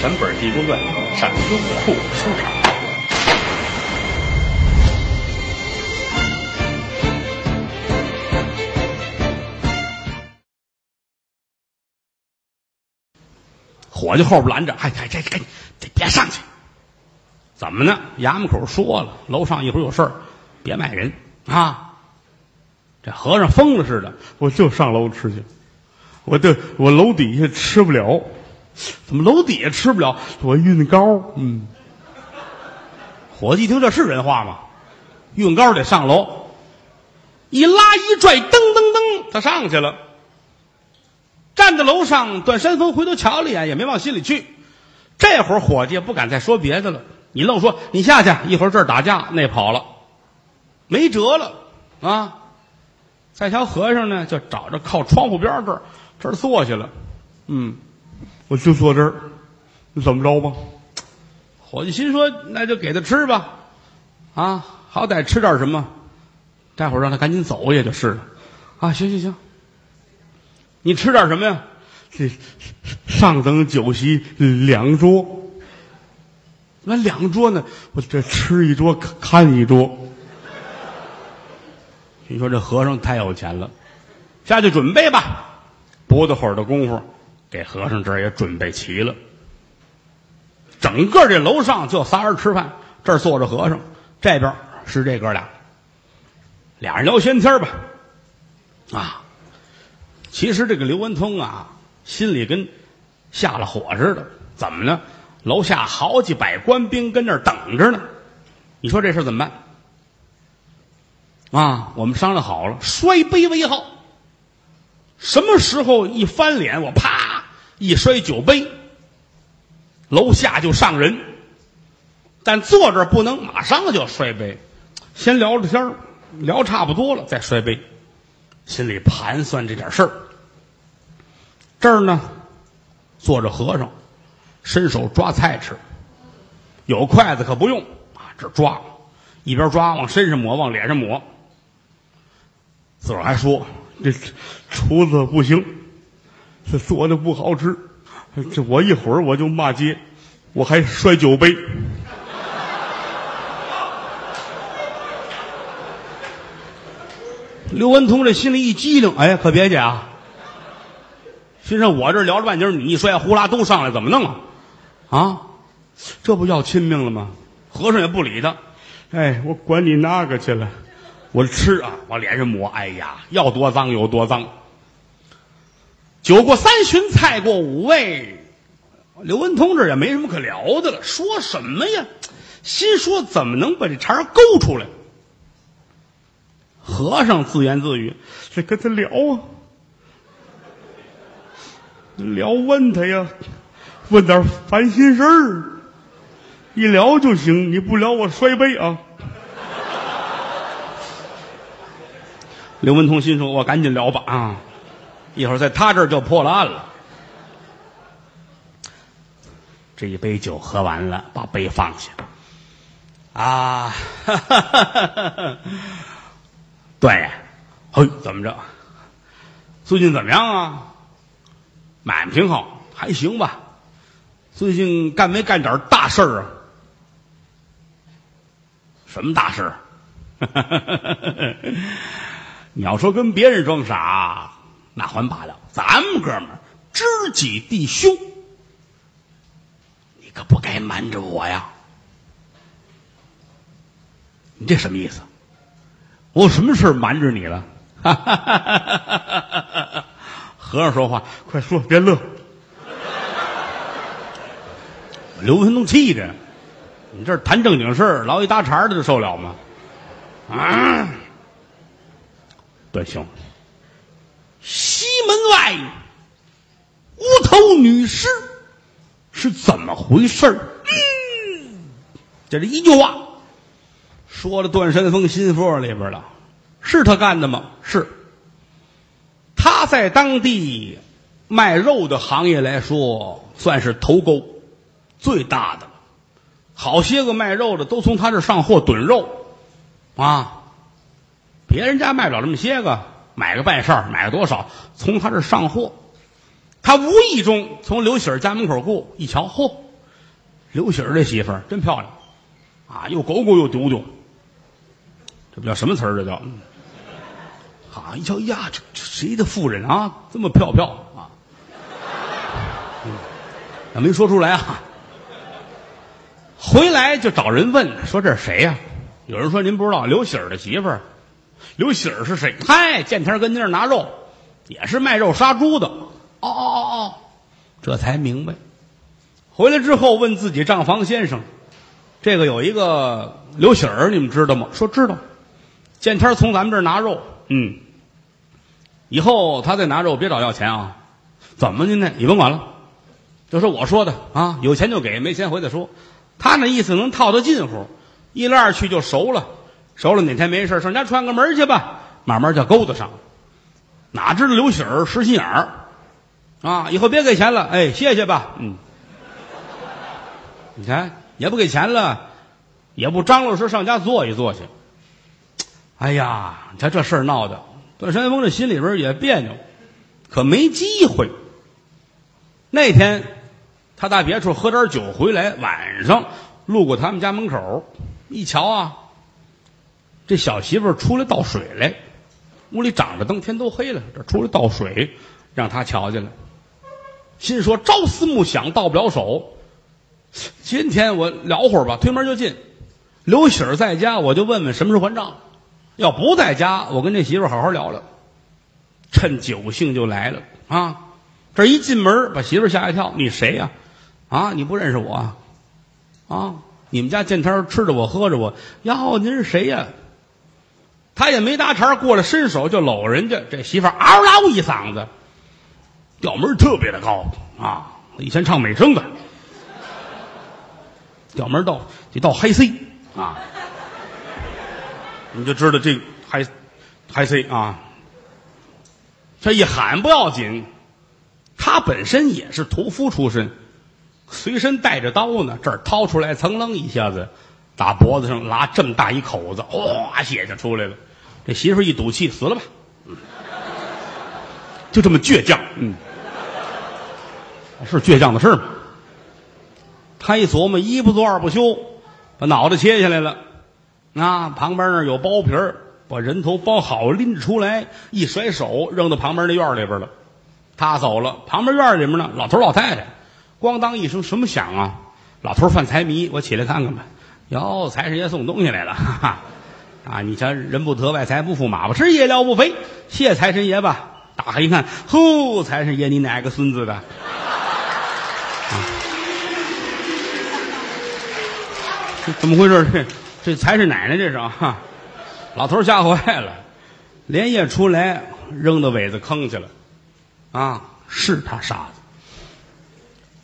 全本《地宫传》上优酷收场。伙计后边拦着，哎哎，这这这别上去！怎么呢？衙门口说了，楼上一会儿有事儿，别卖人啊！这和尚疯了似的，我就上楼吃去。我这我楼底下吃不了，怎么楼底下吃不了？我运高。嗯，伙计一听这是人话吗？运高得上楼，一拉一拽，噔噔噔，他上去了。站在楼上，段山峰回头瞧了一眼，也没往心里去。这会儿伙计不敢再说别的了。你愣说你下去，一会儿这儿打架，那跑了，没辙了啊！再瞧和尚呢，就找着靠窗户边这儿，这儿坐下了。嗯，我就坐这儿，你怎么着吧？伙计心说，那就给他吃吧，啊，好歹吃点什么。待会儿让他赶紧走也就是了。啊，行行行，你吃点什么呀？这上等酒席两桌。那两桌呢？我这吃一桌看一桌。你说这和尚太有钱了，下去准备吧。不大会儿的功夫，给和尚这儿也准备齐了。整个这楼上就仨人吃饭，这儿坐着和尚，这边是这哥俩，俩人聊闲天吧。啊，其实这个刘文通啊，心里跟下了火似的。怎么呢？楼下好几百官兵跟那儿等着呢，你说这事怎么办？啊，我们商量好了，摔杯为号。什么时候一翻脸，我啪一摔酒杯，楼下就上人。但坐这不能马上就摔杯，先聊着天聊差不多了再摔杯，心里盘算这点事儿。这儿呢，坐着和尚。伸手抓菜吃，有筷子可不用啊！这抓，一边抓往身上抹，往脸上抹。自个儿还说这厨子不行，这做的不好吃。这我一会儿我就骂街，我还摔酒杯。刘文通这心里一激灵，哎，可别介啊！心说我这聊着半截，你一摔，呼啦都上来，怎么弄啊？啊，这不要亲命了吗？和尚也不理他，哎，我管你那个去了，我吃啊，往脸上抹，哎呀，要多脏有多脏。酒过三巡，菜过五味，刘文通这也没什么可聊的了，说什么呀？心说怎么能把这茬勾出来？和尚自言自语：“这跟他聊啊，聊问他呀。”问点烦心事儿，一聊就行。你不聊，我摔杯啊！刘文通心说：“我赶紧聊吧啊，一会儿在他这儿就破了案了。”这一杯酒喝完了，把杯放下。啊，对，嘿，怎么着？最近怎么样啊？买卖挺好，还行吧。最近干没干点大事儿啊？什么大事？你要说跟别人装傻，那还罢了。咱们哥们儿知己弟兄，你可不该瞒着我呀！你这什么意思？我有什么事瞒着你了？和尚说话，快说，别乐。刘文东气的，你这谈正经事儿，老一搭茬的就受了吗？啊！段兄，西门外无头女尸是怎么回事嗯，就这一句话，说了段山峰心腹里边了。是他干的吗？是。他在当地卖肉的行业来说，算是头钩。最大的，好些个卖肉的都从他这上货囤肉，啊，别人家卖不了这么些个，买个半扇买个多少，从他这上货，他无意中从刘喜儿家门口过，一瞧，嚯，刘喜儿这媳妇儿真漂亮啊，又狗狗又丢丢，这不叫什么词儿？这叫啊！一瞧呀，这这谁的夫人啊？这么漂漂啊！嗯，没说出来啊。回来就找人问，说这是谁呀、有人说您不知道，刘喜儿的媳妇儿。刘喜儿是谁？嗨，见天跟那儿拿肉，也是卖肉杀猪的。哦哦哦哦，这才明白。回来之后问自己账房先生，这个有一个刘喜儿，你们知道吗？说知道。见天从咱们这儿拿肉，嗯。以后他再拿肉，别找要钱啊。怎么您呢？你甭管了，就是我说的啊，有钱就给，没钱回再说。他那意思能套得近乎，一来二去就熟了。熟了哪天没事上家串个门去吧，慢慢就勾搭上了。哪知道刘喜儿实心眼儿啊，以后别给钱了，哎，谢谢吧，嗯。你看也不给钱了，也不张罗说上家坐一坐去。哎呀，你看这事儿闹的，段山峰这心里边也别扭，可没机会。那天他到别处喝点酒回来，晚上路过他们家门口，一瞧啊。这小媳妇出来倒水来，屋里长着灯，天都黑了，这出来倒水，让他瞧见了，心说朝思暮想，到不了手。今天我聊会儿吧，推门就进。刘喜儿在家，我就问问什么时候还账。要不在家，我跟这媳妇好好聊聊。趁酒兴就来了啊！这一进门，把媳妇吓一跳。你谁呀、啊？你不认识我啊？啊！你们家见天吃着我喝着我，哟，您是谁呀、他也没搭茬，过来伸手就搂人家。这媳妇嗷嗷一嗓子，调门特别的高啊！以前唱美声的，调门到得到嗨 C 啊，你就知道这嗨嗨 C 啊。这一喊不要紧，他本身也是屠夫出身，随身带着刀呢，这儿掏出来，噌楞一下子打脖子上拉这么大一口子，哗，血就出来了。这媳妇儿一赌气，死了吧，嗯就这么倔强，嗯，是倔强的事吗？他一琢磨，一不做二不休，把脑袋切下来了。啊，旁边那儿有包皮儿，把人头包好，拎出来，一甩手扔到旁边那院里边了。他走了，旁边院里面呢，老头老太太，咣当一声，什么响啊？老头犯财迷，我起来看看吧。哟，财神爷送东西来了，哈哈！啊，你瞧，人不得外财不富，马不吃夜料不肥，谢财神爷吧。打开一看，呼，财神爷，你哪个孙子的？怎么回事？这这财神奶奶这是啊！老头吓坏了，连夜出来扔到苇子坑去了。啊，是他杀的。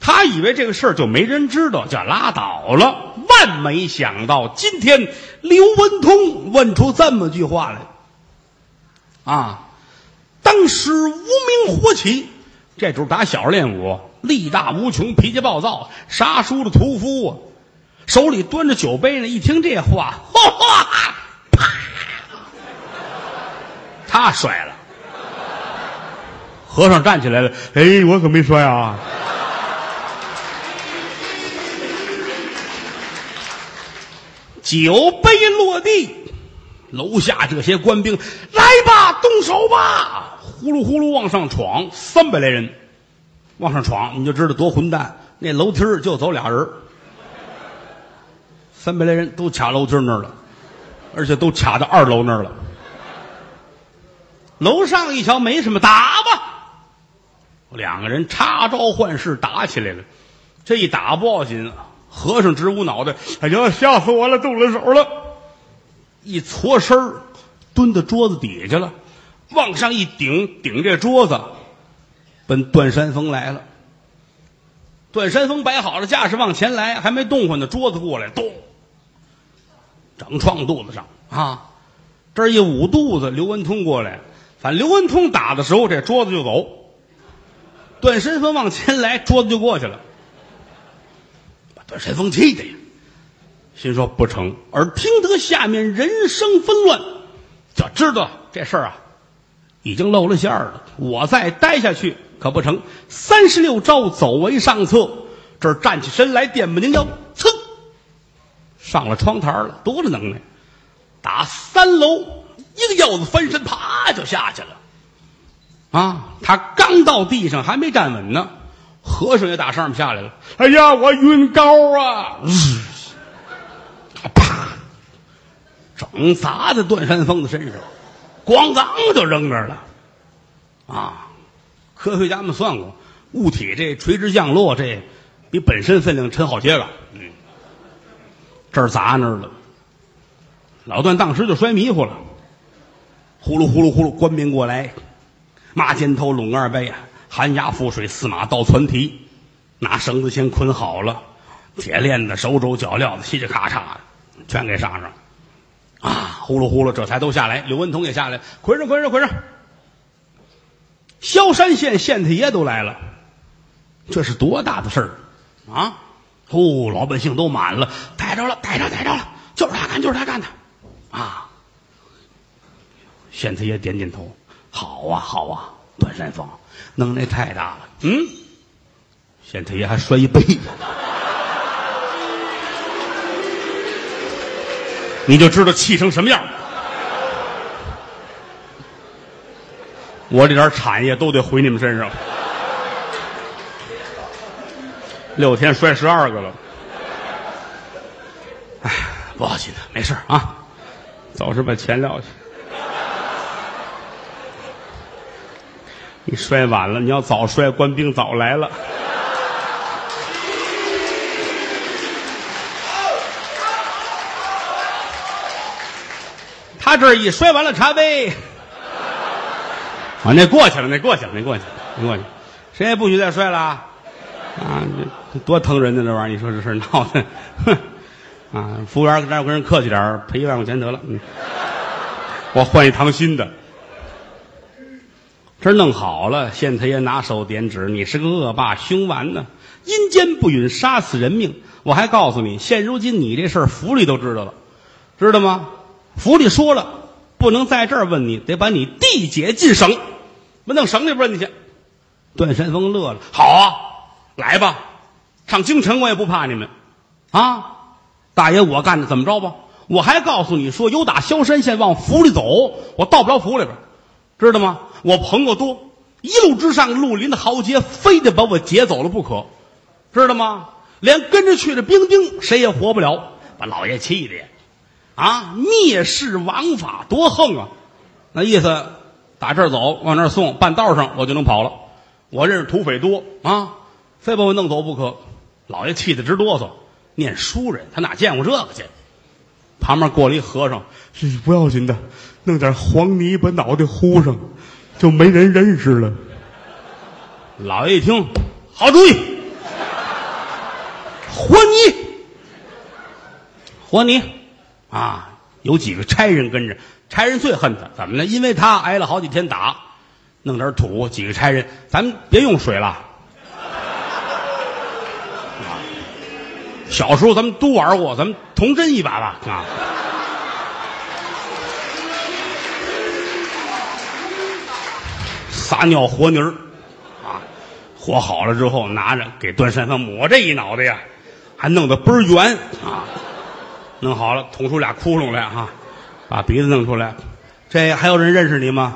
他以为这个事儿就没人知道，就拉倒了。万没想到，今天刘文通问出这么句话来。啊，当时无名火起，这主打小练武，力大无穷，脾气暴躁，杀书的屠夫啊，手里端着酒杯呢。一听这话，哗，啪，他摔了。和尚站起来了，哎，我可没摔啊！酒杯落地，楼下这些官兵来吧，动手吧，呼噜呼噜往上闯，三百来人往上闯，你就知道多混蛋。那楼梯就走俩人，三百来人都卡楼梯那儿了，而且都卡到二楼那儿了。楼上一瞧没什么，打吧。两个人插招换式打起来了，这一打不要紧，和尚直捂脑袋，哎呀，吓死我了，动了手了！一搓身儿蹲到桌子底下了，往上一顶，顶这桌子，奔段山峰来了。段山峰摆好了架势往前来，还没动换呢，桌子过来，咚，整撞肚子上啊！这一捂肚子，刘文通过来，反正刘文通打的时候，这桌子就走。段山峰往前来，桌子就过去了，把段山峰气的呀，心说不成。而听得下面人声纷乱，就知道这事儿啊，已经露了馅儿了。我再待下去可不成。三十六招走为上策，这儿站起身来，电不拧腰，噌，上了窗台了，多了能耐！打三楼一个腰子翻身，啪就下去了。啊，他刚到地上，还没站稳呢，和尚也打上面下来了。哎呀，我晕高啊！啪，整砸在段山峰的身上，咣当就扔那儿了。啊，科学家们算过，物体这垂直降落，这比本身分量沉好些个。嗯，这儿砸那儿了。老段当时就摔迷糊了，呼噜呼噜呼噜，官兵过来，马肩头拢二背啊，寒鸦覆水，四马倒窜蹄，拿绳子先捆好了，铁链子、手肘、脚镣子，嘁哧咔嚓的，全给上上。啊，呼噜呼噜，这才都下来。刘文通也下来，捆上，捆上，捆上。萧山县县太爷都来了，这是多大的事儿啊！哦，老百姓都满了，逮着了，逮着，逮着了，就是他干，就是他干的。啊！县太爷点点头，好啊，好啊，段山峰能耐太大了。嗯，县太爷还摔一杯，你就知道气成什么样。我这点产业都得回你们身上，六天摔十二个了。哎，不要紧的，没事啊。早是把钱撂下。你摔晚了，你要早摔，官兵早来了。他这一摔完了茶杯，啊，那过去了，那过去了，那过去了，那过去，谁也不许再摔了啊！这多疼人的，这玩意儿，你说这事闹的，哼。啊，服务员搁那跟人客气点赔一万块钱得了。嗯，我换一堂新的。这弄好了，县太爷拿手点指：“你是个恶霸凶顽呢，阴间不允杀死人命。我还告诉你，现如今你这事儿府里都知道了，知道吗？府里说了，不能在这儿问你，得把你递解进省，我弄省里边问去。”段山峰乐了：“好啊，来吧，上京城我也不怕你们，啊。”大爷，我干的怎么着吧？我还告诉你说，有打萧山县往府里走，我到不了府里边，知道吗？我朋友多，一路之上绿林的豪杰，非得把我劫走了不可，知道吗？连跟着去的兵丁谁也活不了，把老爷气的，啊，蔑视王法，多横啊！那意思，打这儿走往那儿送，半道上我就能跑了。我认识土匪多啊，非把我弄走不可。老爷气得直哆嗦。念书人，他哪见过这个去？旁边过了一和尚，是不要紧的，弄点黄泥把脑袋糊上，就没人认识了。老爷一听，好主意，和泥，和泥，啊！有几个差人跟着，差人最恨他，怎么呢？因为他挨了好几天打，弄点土，几个差人，咱们别用水了。小时候咱们都玩过，咱们童真一把吧啊！撒尿和泥儿啊，和好了之后拿着给段山峰抹这一脑袋呀，还弄得倍儿圆啊！弄好了捅出俩窟窿来哈，把鼻子弄出来，这还有人认识你吗？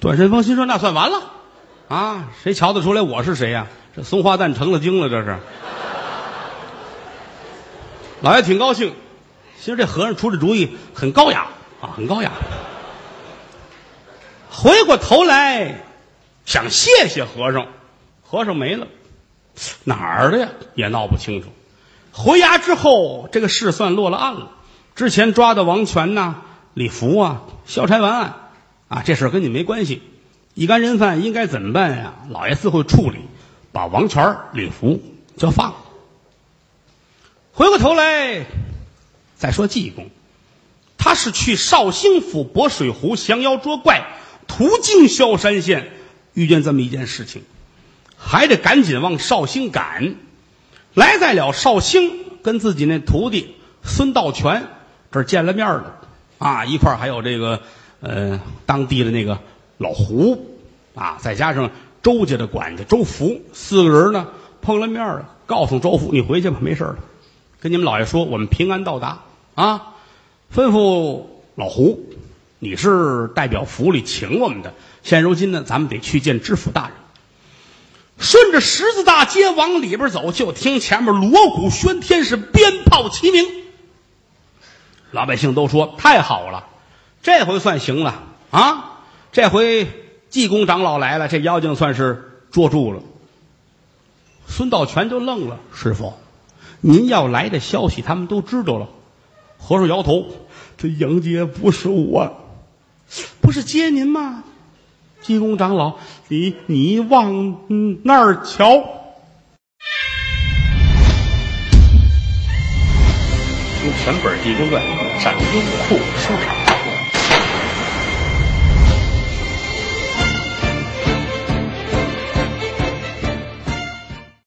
段山峰心说那算完了啊！谁瞧得出来我是谁呀？这松花蛋成了精了，这是。老爷挺高兴，其实这和尚出的主意很高雅啊，很高雅。回过头来想谢谢和尚，和尚没了，哪儿的呀？也闹不清楚。回衙之后，这个事算落了案了。之前抓的王权呐、李福啊，消差完案啊，这事跟你没关系。一干人犯应该怎么办呀？老爷自会处理，把王权、李福就放了。回过头来，再说济公，他是去绍兴府博水湖降妖捉怪，途经萧山县，遇见这么一件事情，还得赶紧往绍兴赶。来在了绍兴，跟自己那徒弟孙道全这儿见了面了，啊，一块儿还有这个呃当地的那个老胡啊，再加上周家的管家周福，四个人呢碰了面了，告诉周福，你回去吧，没事了。跟你们老爷说，我们平安到达啊！吩咐老胡，你是代表府里请我们的。现如今呢，咱们得去见知府大人。顺着十字大街往里边走，就听前面锣鼓喧天，是鞭炮齐鸣。老百姓都说太好了，这回算行了啊！这回济公长老来了，这妖精算是捉住了。孙道全就愣了，师傅，您要来的消息他们都知道了。和尚摇头，这迎接不是我，不是接您吗？济公长老，你你往那儿瞧。用全本《济公传》上优酷收看。